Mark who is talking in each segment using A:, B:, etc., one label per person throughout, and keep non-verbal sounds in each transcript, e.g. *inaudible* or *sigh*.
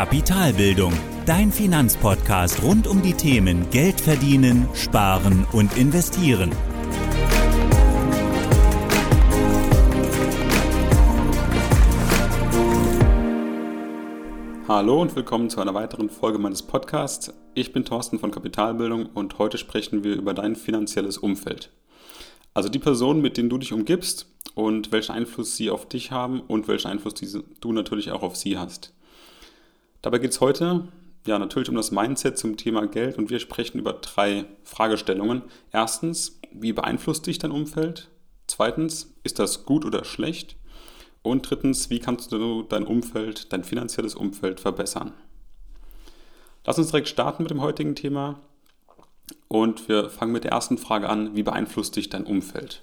A: Kapitalbildung, dein Finanzpodcast rund um die Themen Geld verdienen, sparen und investieren.
B: Hallo und willkommen zu einer weiteren Folge meines Podcasts. Ich bin Thorsten von Kapitalbildung und heute sprechen wir über dein finanzielles Umfeld. Also die Personen, mit denen du dich umgibst und welchen Einfluss sie auf dich haben und welchen Einfluss du natürlich auch auf sie hast. Dabei geht es heute ja natürlich um das Mindset zum Thema Geld und wir sprechen über drei Fragestellungen. Erstens, wie beeinflusst dich dein Umfeld? Zweitens, ist das gut oder schlecht? Und drittens, wie kannst du dein Umfeld, dein finanzielles Umfeld verbessern? Lass uns direkt starten mit dem heutigen Thema. Und wir fangen mit der ersten Frage an, wie beeinflusst dich dein Umfeld?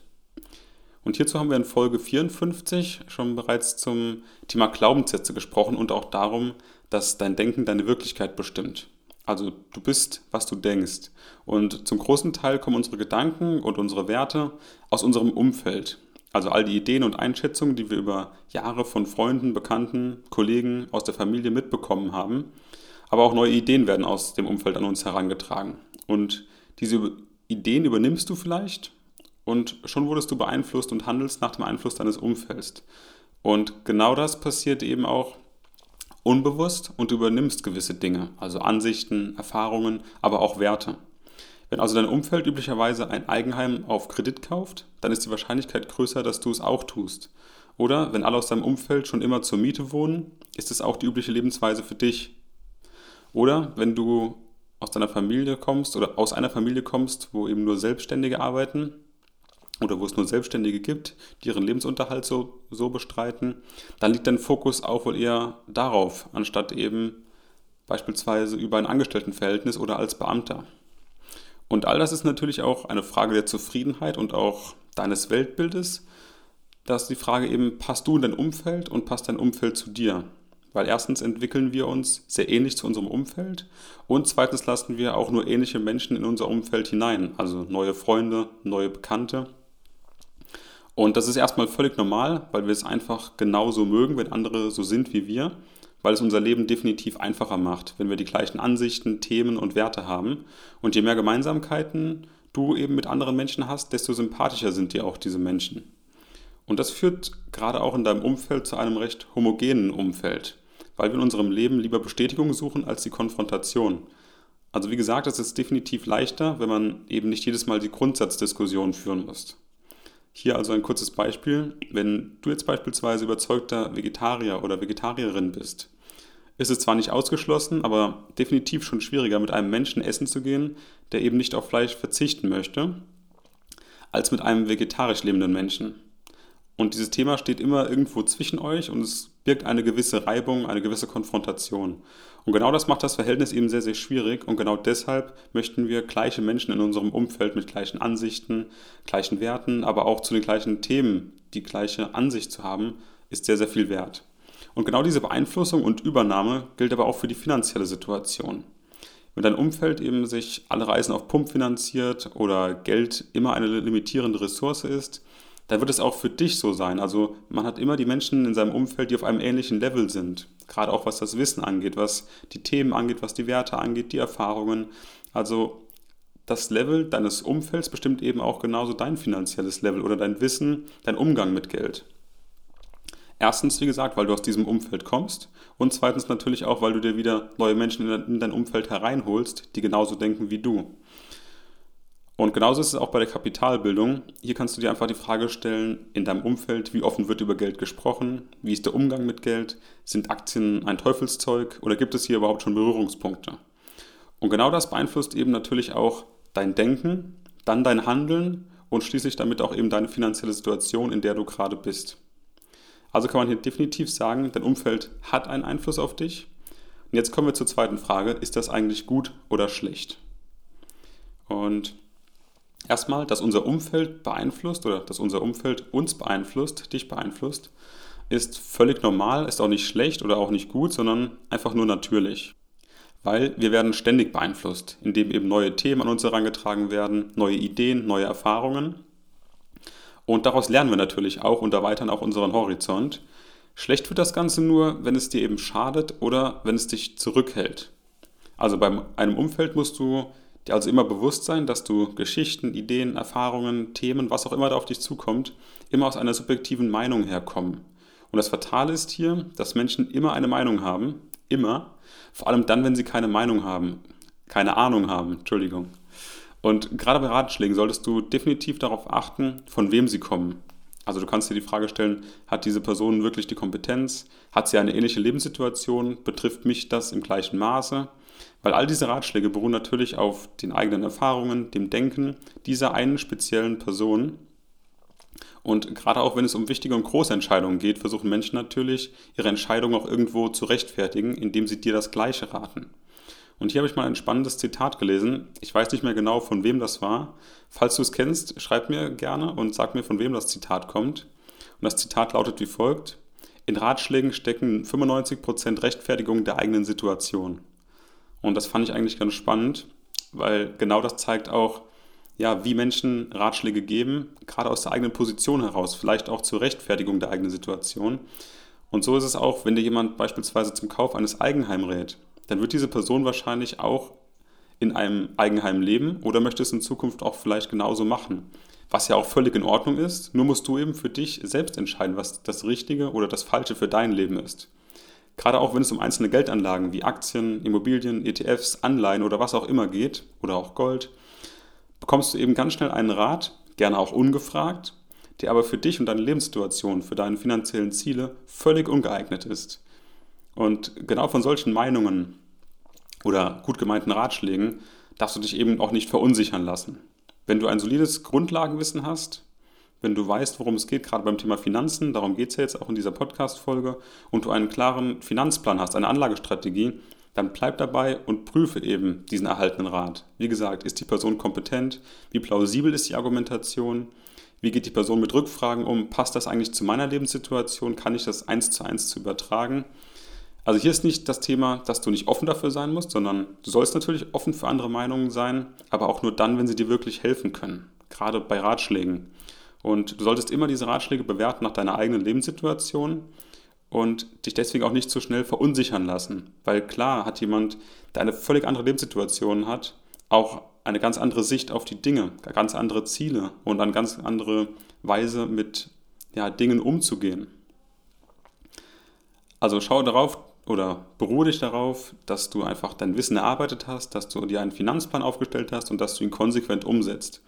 B: Und hierzu haben wir in Folge 54 schon bereits zum Thema Glaubenssätze gesprochen und auch darum, dass dein Denken deine Wirklichkeit bestimmt. Also du bist, was du denkst. Und zum großen Teil kommen unsere Gedanken und unsere Werte aus unserem Umfeld. Also all die Ideen und Einschätzungen, die wir über Jahre von Freunden, Bekannten, Kollegen aus der Familie mitbekommen haben. Aber auch neue Ideen werden aus dem Umfeld an uns herangetragen. Und diese Ideen übernimmst du vielleicht und schon wurdest du beeinflusst und handelst nach dem Einfluss deines Umfelds. Und genau das passiert eben auch unbewusst und übernimmst gewisse Dinge, also Ansichten, Erfahrungen, aber auch Werte. Wenn also dein Umfeld üblicherweise ein Eigenheim auf Kredit kauft, dann ist die Wahrscheinlichkeit größer, dass du es auch tust. Oder wenn alle aus deinem Umfeld schon immer zur Miete wohnen, ist es auch die übliche Lebensweise für dich. Oder wenn du aus deiner Familie kommst oder aus einer Familie kommst, wo eben nur Selbstständige arbeiten oder wo es nur Selbstständige gibt, die ihren Lebensunterhalt so, so bestreiten, dann liegt dein Fokus auch wohl eher darauf, anstatt eben beispielsweise über ein Angestelltenverhältnis oder als Beamter. Und all das ist natürlich auch eine Frage der Zufriedenheit und auch deines Weltbildes. dass die Frage eben, passt du in dein Umfeld und passt dein Umfeld zu dir? Weil erstens entwickeln wir uns sehr ähnlich zu unserem Umfeld und zweitens lassen wir auch nur ähnliche Menschen in unser Umfeld hinein, also neue Freunde, neue Bekannte. Und das ist erstmal völlig normal, weil wir es einfach genauso mögen, wenn andere so sind wie wir, weil es unser Leben definitiv einfacher macht, wenn wir die gleichen Ansichten, Themen und Werte haben. Und je mehr Gemeinsamkeiten du eben mit anderen Menschen hast, desto sympathischer sind dir auch diese Menschen. Und das führt gerade auch in deinem Umfeld zu einem recht homogenen Umfeld, weil wir in unserem Leben lieber Bestätigung suchen als die Konfrontation. Also wie gesagt, es ist definitiv leichter, wenn man eben nicht jedes Mal die Grundsatzdiskussion führen muss. Hier also ein kurzes Beispiel. Wenn du jetzt beispielsweise überzeugter Vegetarier oder Vegetarierin bist, ist es zwar nicht ausgeschlossen, aber definitiv schon schwieriger, mit einem Menschen essen zu gehen, der eben nicht auf Fleisch verzichten möchte, als mit einem vegetarisch lebenden Menschen. Und dieses Thema steht immer irgendwo zwischen euch und es birgt eine gewisse Reibung, eine gewisse Konfrontation. Und genau das macht das Verhältnis eben sehr, sehr schwierig. Und genau deshalb möchten wir gleiche Menschen in unserem Umfeld mit gleichen Ansichten, gleichen Werten, aber auch zu den gleichen Themen die gleiche Ansicht zu haben, ist sehr, sehr viel wert. Und genau diese Beeinflussung und Übernahme gilt aber auch für die finanzielle Situation. Wenn dein Umfeld eben sich alle Reisen auf Pump finanziert oder Geld immer eine limitierende Ressource ist, dann wird es auch für dich so sein. Also man hat immer die Menschen in seinem Umfeld, die auf einem ähnlichen Level sind. Gerade auch was das Wissen angeht, was die Themen angeht, was die Werte angeht, die Erfahrungen. Also das Level deines Umfelds bestimmt eben auch genauso dein finanzielles Level oder dein Wissen, dein Umgang mit Geld. Erstens, wie gesagt, weil du aus diesem Umfeld kommst und zweitens natürlich auch, weil du dir wieder neue Menschen in dein Umfeld hereinholst, die genauso denken wie du. Und genauso ist es auch bei der Kapitalbildung. Hier kannst du dir einfach die Frage stellen, in deinem Umfeld, wie offen wird über Geld gesprochen? Wie ist der Umgang mit Geld? Sind Aktien ein Teufelszeug oder gibt es hier überhaupt schon Berührungspunkte? Und genau das beeinflusst eben natürlich auch dein Denken, dann dein Handeln und schließlich damit auch eben deine finanzielle Situation, in der du gerade bist. Also kann man hier definitiv sagen, dein Umfeld hat einen Einfluss auf dich. Und jetzt kommen wir zur zweiten Frage, ist das eigentlich gut oder schlecht? Und Erstmal, dass unser Umfeld beeinflusst oder dass unser Umfeld uns beeinflusst, dich beeinflusst, ist völlig normal, ist auch nicht schlecht oder auch nicht gut, sondern einfach nur natürlich. Weil wir werden ständig beeinflusst, indem eben neue Themen an uns herangetragen werden, neue Ideen, neue Erfahrungen. Und daraus lernen wir natürlich auch und erweitern auch unseren Horizont. Schlecht wird das Ganze nur, wenn es dir eben schadet oder wenn es dich zurückhält. Also bei einem Umfeld musst du dir also immer bewusst sein, dass du Geschichten, Ideen, Erfahrungen, Themen, was auch immer da auf dich zukommt, immer aus einer subjektiven Meinung herkommen. Und das Fatale ist hier, dass Menschen immer eine Meinung haben, immer, vor allem dann, wenn sie keine Meinung haben, keine Ahnung haben, Entschuldigung. Und gerade bei Ratschlägen solltest du definitiv darauf achten, von wem sie kommen. Also du kannst dir die Frage stellen, hat diese Person wirklich die Kompetenz? Hat sie eine ähnliche Lebenssituation? Betrifft mich das im gleichen Maße? Weil all diese Ratschläge beruhen natürlich auf den eigenen Erfahrungen, dem Denken dieser einen speziellen Person. Und gerade auch wenn es um wichtige und große Entscheidungen geht, versuchen Menschen natürlich, ihre Entscheidung auch irgendwo zu rechtfertigen, indem sie dir das Gleiche raten. Und hier habe ich mal ein spannendes Zitat gelesen. Ich weiß nicht mehr genau, von wem das war. Falls du es kennst, schreib mir gerne und sag mir, von wem das Zitat kommt. Und das Zitat lautet wie folgt. In Ratschlägen stecken 95% Rechtfertigung der eigenen Situation. Und das fand ich eigentlich ganz spannend, weil genau das zeigt auch, ja, wie Menschen Ratschläge geben, gerade aus der eigenen Position heraus, vielleicht auch zur Rechtfertigung der eigenen Situation. Und so ist es auch, wenn dir jemand beispielsweise zum Kauf eines Eigenheim rät dann wird diese Person wahrscheinlich auch in einem Eigenheim leben oder möchte es in Zukunft auch vielleicht genauso machen. Was ja auch völlig in Ordnung ist, nur musst du eben für dich selbst entscheiden, was das Richtige oder das Falsche für dein Leben ist. Gerade auch wenn es um einzelne Geldanlagen wie Aktien, Immobilien, ETFs, Anleihen oder was auch immer geht oder auch Gold, bekommst du eben ganz schnell einen Rat, gerne auch ungefragt, der aber für dich und deine Lebenssituation, für deine finanziellen Ziele völlig ungeeignet ist. Und genau von solchen Meinungen oder gut gemeinten Ratschlägen darfst du dich eben auch nicht verunsichern lassen. Wenn du ein solides Grundlagenwissen hast, wenn du weißt, worum es geht, gerade beim Thema Finanzen, darum geht es ja jetzt auch in dieser Podcast-Folge, und du einen klaren Finanzplan hast, eine Anlagestrategie, dann bleib dabei und prüfe eben diesen erhaltenen Rat. Wie gesagt, ist die Person kompetent? Wie plausibel ist die Argumentation? Wie geht die Person mit Rückfragen um? Passt das eigentlich zu meiner Lebenssituation? Kann ich das eins zu eins zu übertragen? Also hier ist nicht das Thema, dass du nicht offen dafür sein musst, sondern du sollst natürlich offen für andere Meinungen sein, aber auch nur dann, wenn sie dir wirklich helfen können, gerade bei Ratschlägen. Und du solltest immer diese Ratschläge bewerten nach deiner eigenen Lebenssituation und dich deswegen auch nicht zu schnell verunsichern lassen. Weil klar hat jemand, der eine völlig andere Lebenssituation hat, auch eine ganz andere Sicht auf die Dinge, ganz andere Ziele und eine ganz andere Weise mit ja, Dingen umzugehen. Also schau darauf, oder beruhe dich darauf, dass du einfach dein Wissen erarbeitet hast, dass du dir einen Finanzplan aufgestellt hast und dass du ihn konsequent umsetzt.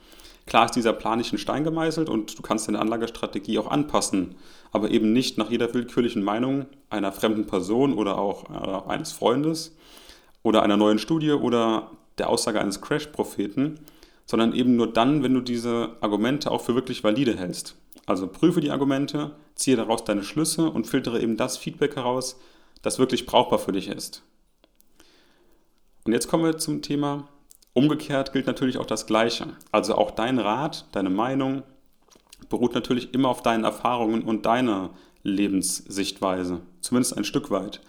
B: Klar ist dieser Plan nicht in Stein gemeißelt und du kannst deine Anlagestrategie auch anpassen, aber eben nicht nach jeder willkürlichen Meinung einer fremden Person oder auch äh, eines Freundes oder einer neuen Studie oder der Aussage eines Crash-Propheten, sondern eben nur dann, wenn du diese Argumente auch für wirklich valide hältst. Also prüfe die Argumente, ziehe daraus deine Schlüsse und filtere eben das Feedback heraus, das wirklich brauchbar für dich ist. Und jetzt kommen wir zum Thema, umgekehrt gilt natürlich auch das Gleiche. Also auch dein Rat, deine Meinung beruht natürlich immer auf deinen Erfahrungen und deiner Lebenssichtweise, zumindest ein Stück weit.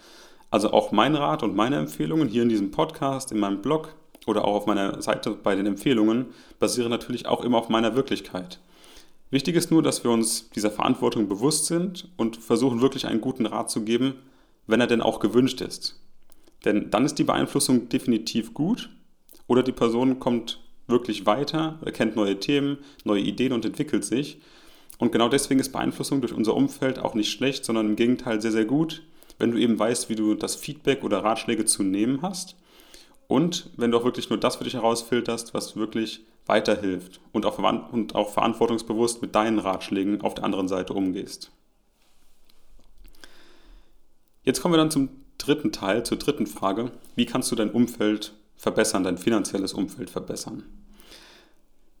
B: Also auch mein Rat und meine Empfehlungen hier in diesem Podcast, in meinem Blog oder auch auf meiner Seite bei den Empfehlungen basieren natürlich auch immer auf meiner Wirklichkeit. Wichtig ist nur, dass wir uns dieser Verantwortung bewusst sind und versuchen wirklich einen guten Rat zu geben, wenn er denn auch gewünscht ist. Denn dann ist die Beeinflussung definitiv gut oder die Person kommt wirklich weiter, erkennt neue Themen, neue Ideen und entwickelt sich. Und genau deswegen ist Beeinflussung durch unser Umfeld auch nicht schlecht, sondern im Gegenteil sehr, sehr gut, wenn du eben weißt, wie du das Feedback oder Ratschläge zu nehmen hast und wenn du auch wirklich nur das für dich herausfilterst, was wirklich weiterhilft und auch, und auch verantwortungsbewusst mit deinen Ratschlägen auf der anderen Seite umgehst. Jetzt kommen wir dann zum dritten Teil, zur dritten Frage. Wie kannst du dein Umfeld verbessern, dein finanzielles Umfeld verbessern?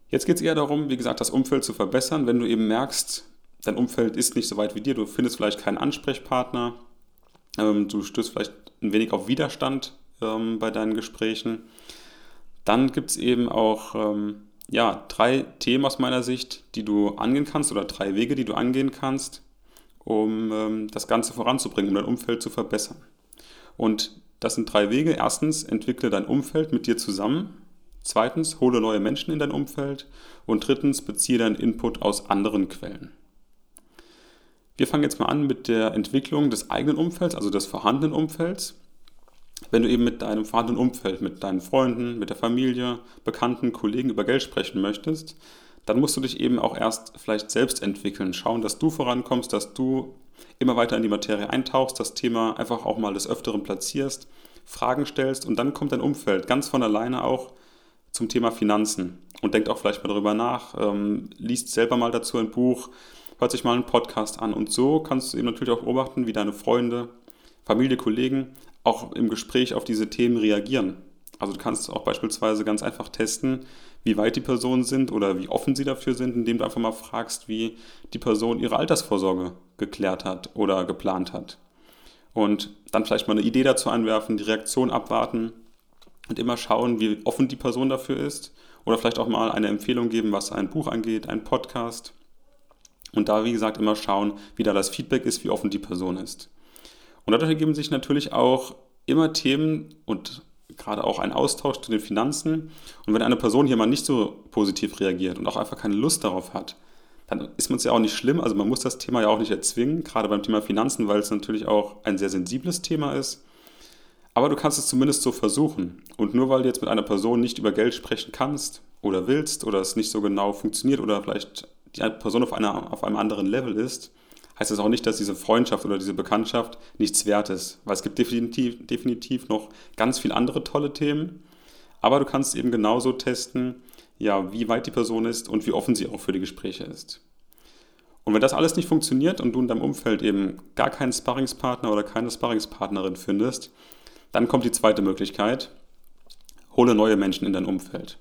B: Jetzt geht es eher darum, wie gesagt, das Umfeld zu verbessern, wenn du eben merkst, dein Umfeld ist nicht so weit wie dir, du findest vielleicht keinen Ansprechpartner, ähm, du stößt vielleicht ein wenig auf Widerstand ähm, bei deinen Gesprächen. Dann gibt es eben auch ähm, ja, drei Themen aus meiner Sicht, die du angehen kannst oder drei Wege, die du angehen kannst, um ähm, das Ganze voranzubringen, um dein Umfeld zu verbessern. Und das sind drei Wege. Erstens, entwickle dein Umfeld mit dir zusammen. Zweitens, hole neue Menschen in dein Umfeld. Und drittens, beziehe deinen Input aus anderen Quellen. Wir fangen jetzt mal an mit der Entwicklung des eigenen Umfelds, also des vorhandenen Umfelds. Wenn du eben mit deinem vorhandenen Umfeld, mit deinen Freunden, mit der Familie, Bekannten, Kollegen über Geld sprechen möchtest, dann musst du dich eben auch erst vielleicht selbst entwickeln, schauen, dass du vorankommst, dass du immer weiter in die Materie eintauchst, das Thema einfach auch mal des Öfteren platzierst, Fragen stellst und dann kommt dein Umfeld ganz von alleine auch zum Thema Finanzen und denkt auch vielleicht mal darüber nach, ähm, liest selber mal dazu ein Buch, hört sich mal einen Podcast an und so kannst du eben natürlich auch beobachten, wie deine Freunde, Familie, Kollegen auch im Gespräch auf diese Themen reagieren. Also du kannst auch beispielsweise ganz einfach testen, wie weit die Personen sind oder wie offen sie dafür sind, indem du einfach mal fragst, wie die Person ihre Altersvorsorge geklärt hat oder geplant hat. Und dann vielleicht mal eine Idee dazu anwerfen, die Reaktion abwarten und immer schauen, wie offen die Person dafür ist. Oder vielleicht auch mal eine Empfehlung geben, was ein Buch angeht, ein Podcast. Und da, wie gesagt, immer schauen, wie da das Feedback ist, wie offen die Person ist. Und dadurch ergeben sich natürlich auch immer Themen und gerade auch ein Austausch zu den Finanzen. Und wenn eine Person hier mal nicht so positiv reagiert und auch einfach keine Lust darauf hat, dann ist man es ja auch nicht schlimm. Also man muss das Thema ja auch nicht erzwingen, gerade beim Thema Finanzen, weil es natürlich auch ein sehr sensibles Thema ist. Aber du kannst es zumindest so versuchen. Und nur weil du jetzt mit einer Person nicht über Geld sprechen kannst oder willst oder es nicht so genau funktioniert oder vielleicht die Person auf, einer, auf einem anderen Level ist, heißt das auch nicht, dass diese Freundschaft oder diese Bekanntschaft nichts wert ist. Weil es gibt definitiv, definitiv noch ganz viele andere tolle Themen. Aber du kannst eben genauso testen, ja, wie weit die Person ist und wie offen sie auch für die Gespräche ist. Und wenn das alles nicht funktioniert und du in deinem Umfeld eben gar keinen Sparringspartner oder keine Sparringspartnerin findest, dann kommt die zweite Möglichkeit. Hole neue Menschen in dein Umfeld.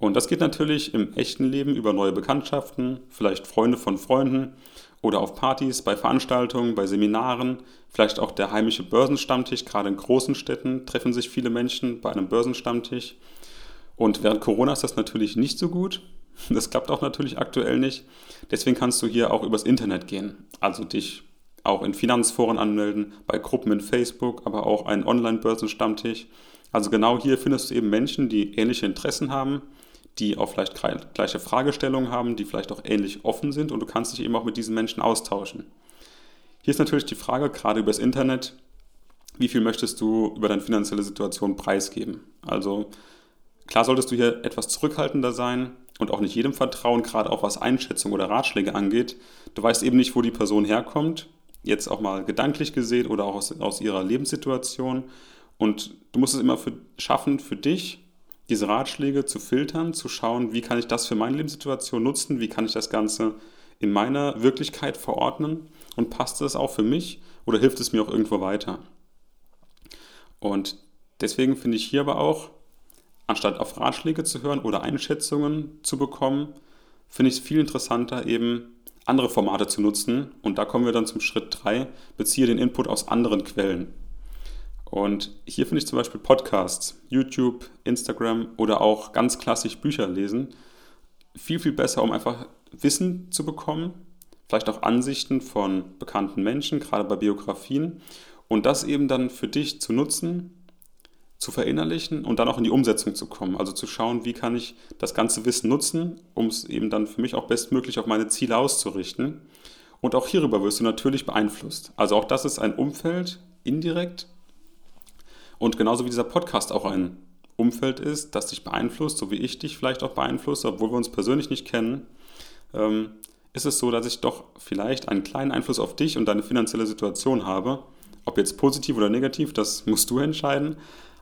B: Und das geht natürlich im echten Leben über neue Bekanntschaften, vielleicht Freunde von Freunden oder auf Partys, bei Veranstaltungen, bei Seminaren, vielleicht auch der heimische Börsenstammtisch. Gerade in großen Städten treffen sich viele Menschen bei einem Börsenstammtisch. Und während Corona ist das natürlich nicht so gut. *laughs* Das klappt auch natürlich aktuell nicht. Deswegen kannst du hier auch übers Internet gehen. Also dich auch in Finanzforen anmelden, bei Gruppen in Facebook, aber auch einen Online-Börsenstammtisch. Also genau hier findest du eben Menschen, die ähnliche Interessen haben die auch vielleicht gleiche Fragestellungen haben, die vielleicht auch ähnlich offen sind und du kannst dich eben auch mit diesen Menschen austauschen. Hier ist natürlich die Frage, gerade über das Internet, wie viel möchtest du über deine finanzielle Situation preisgeben? Also klar solltest du hier etwas zurückhaltender sein und auch nicht jedem vertrauen, gerade auch was Einschätzung oder Ratschläge angeht. Du weißt eben nicht, wo die Person herkommt, jetzt auch mal gedanklich gesehen oder auch aus, aus ihrer Lebenssituation. Und du musst es immer für, schaffen, für dich diese Ratschläge zu filtern, zu schauen, wie kann ich das für meine Lebenssituation nutzen, wie kann ich das Ganze in meiner Wirklichkeit verordnen und passt es auch für mich oder hilft es mir auch irgendwo weiter. Und deswegen finde ich hier aber auch, anstatt auf Ratschläge zu hören oder Einschätzungen zu bekommen, finde ich es viel interessanter, eben andere Formate zu nutzen. Und da kommen wir dann zum Schritt 3, beziehe den Input aus anderen Quellen. Und hier finde ich zum Beispiel Podcasts, YouTube, Instagram oder auch ganz klassisch Bücher lesen viel, viel besser, um einfach Wissen zu bekommen, vielleicht auch Ansichten von bekannten Menschen, gerade bei Biografien, und das eben dann für dich zu nutzen, zu verinnerlichen und dann auch in die Umsetzung zu kommen. Also zu schauen, wie kann ich das ganze Wissen nutzen, um es eben dann für mich auch bestmöglich auf meine Ziele auszurichten. Und auch hierüber wirst du natürlich beeinflusst. Also auch das ist ein Umfeld indirekt, und genauso wie dieser Podcast auch ein Umfeld ist, das dich beeinflusst, so wie ich dich vielleicht auch beeinflusst, obwohl wir uns persönlich nicht kennen, ähm, ist es so, dass ich doch vielleicht einen kleinen Einfluss auf dich und deine finanzielle Situation habe. Ob jetzt positiv oder negativ, das musst du entscheiden.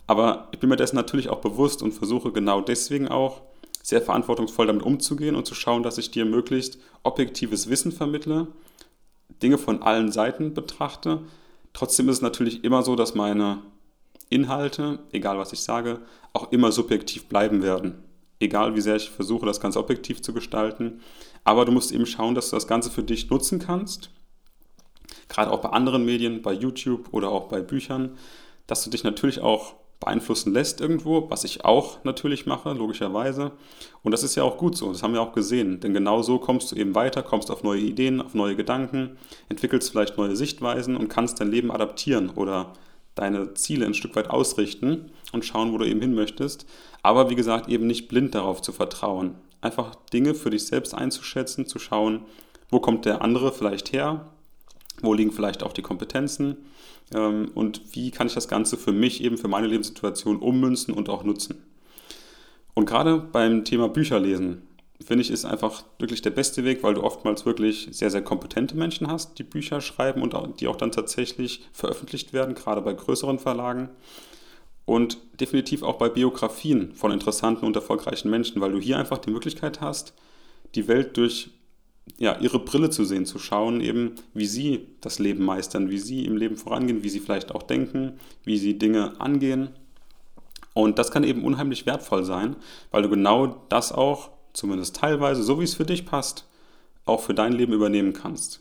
B: Aber ich bin mir dessen natürlich auch bewusst und versuche genau deswegen auch sehr verantwortungsvoll damit umzugehen und zu schauen, dass ich dir möglichst objektives Wissen vermittle, Dinge von allen Seiten betrachte. Trotzdem ist es natürlich immer so, dass meine Inhalte, egal was ich sage, auch immer subjektiv bleiben werden. Egal wie sehr ich versuche, das Ganze objektiv zu gestalten. Aber du musst eben schauen, dass du das Ganze für dich nutzen kannst. Gerade auch bei anderen Medien, bei YouTube oder auch bei Büchern, dass du dich natürlich auch beeinflussen lässt irgendwo, was ich auch natürlich mache, logischerweise. Und das ist ja auch gut so, das haben wir auch gesehen. Denn genau so kommst du eben weiter, kommst auf neue Ideen, auf neue Gedanken, entwickelst vielleicht neue Sichtweisen und kannst dein Leben adaptieren oder deine Ziele ein Stück weit ausrichten und schauen, wo du eben hin möchtest. Aber wie gesagt, eben nicht blind darauf zu vertrauen. Einfach Dinge für dich selbst einzuschätzen, zu schauen, wo kommt der andere vielleicht her, Wo liegen vielleicht auch die Kompetenzen? Ähm, und wie kann ich das Ganze für mich eben für meine Lebenssituation ummünzen und auch nutzen? Und gerade beim Thema Bücherlesen finde ich, ist einfach wirklich der beste Weg, weil du oftmals wirklich sehr, sehr kompetente Menschen hast, die Bücher schreiben und die auch dann tatsächlich veröffentlicht werden, gerade bei größeren Verlagen. Und definitiv auch bei Biografien von interessanten und erfolgreichen Menschen, weil du hier einfach die Möglichkeit hast, die Welt durch ja, ihre Brille zu sehen, zu schauen, eben wie sie das Leben meistern, wie sie im Leben vorangehen, wie sie vielleicht auch denken, wie sie Dinge angehen. Und das kann eben unheimlich wertvoll sein, weil du genau das auch zumindest teilweise, so wie es für dich passt, auch für dein Leben übernehmen kannst.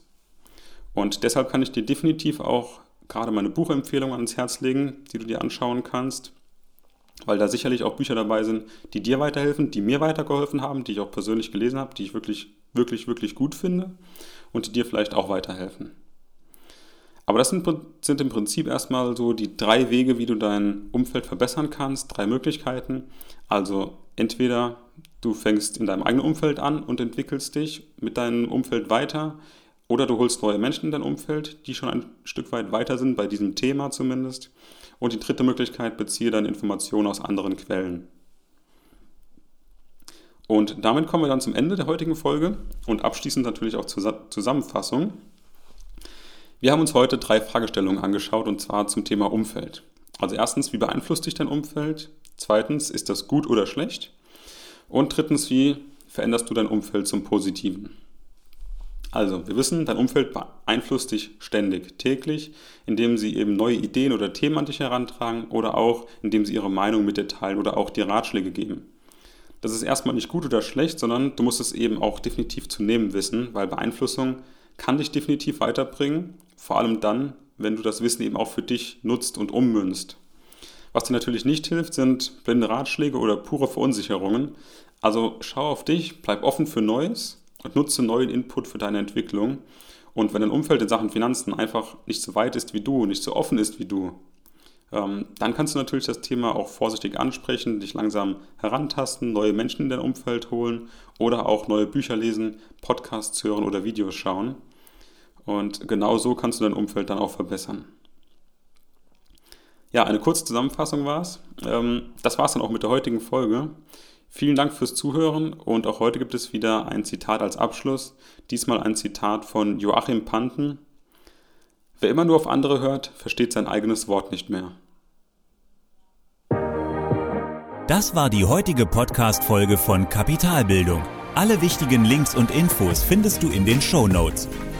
B: Und deshalb kann ich dir definitiv auch gerade meine Buchempfehlung ans Herz legen, die du dir anschauen kannst, weil da sicherlich auch Bücher dabei sind, die dir weiterhelfen, die mir weitergeholfen haben, die ich auch persönlich gelesen habe, die ich wirklich, wirklich, wirklich gut finde und die dir vielleicht auch weiterhelfen. Aber das sind, sind im Prinzip erstmal so die drei Wege, wie du dein Umfeld verbessern kannst, drei Möglichkeiten. Also entweder du fängst in deinem eigenen Umfeld an und entwickelst dich mit deinem Umfeld weiter, oder du holst neue Menschen in dein Umfeld, die schon ein Stück weit weiter sind, bei diesem Thema zumindest. Und die dritte Möglichkeit, beziehe dann Informationen aus anderen Quellen. Und damit kommen wir dann zum Ende der heutigen Folge und abschließend natürlich auch zur Zusammenfassung. Wir haben uns heute drei Fragestellungen angeschaut und zwar zum Thema Umfeld. Also erstens, wie beeinflusst dich dein Umfeld? Zweitens, ist das gut oder schlecht? Und drittens, wie veränderst du dein Umfeld zum Positiven? Also, wir wissen, dein Umfeld beeinflusst dich ständig, täglich, indem sie eben neue Ideen oder Themen an dich herantragen oder auch indem sie ihre Meinung mit dir teilen oder auch dir Ratschläge geben. Das ist erstmal nicht gut oder schlecht, sondern du musst es eben auch definitiv zu nehmen wissen, weil Beeinflussung kann dich definitiv weiterbringen, vor allem dann, wenn du das Wissen eben auch für dich nutzt und ummünzt. Was dir natürlich nicht hilft, sind blinde Ratschläge oder pure Verunsicherungen. Also schau auf dich, bleib offen für Neues und nutze neuen Input für deine Entwicklung. Und wenn dein Umfeld in Sachen Finanzen einfach nicht so weit ist wie du, nicht so offen ist wie du, ähm, dann kannst du natürlich das Thema auch vorsichtig ansprechen, dich langsam herantasten, neue Menschen in dein Umfeld holen oder auch neue Bücher lesen, Podcasts hören oder Videos schauen. Und genau so kannst du dein Umfeld dann auch verbessern. Ja, eine kurze Zusammenfassung war es. Ähm, das war es dann auch mit der heutigen Folge. Vielen Dank fürs Zuhören und auch heute gibt es wieder ein Zitat als Abschluss. Diesmal ein Zitat von Joachim Panten. Wer immer nur auf andere hört, versteht sein eigenes Wort nicht mehr.
A: Das war die heutige Podcast-Folge von Kapitalbildung. Alle wichtigen Links und Infos findest du in den Show Notes.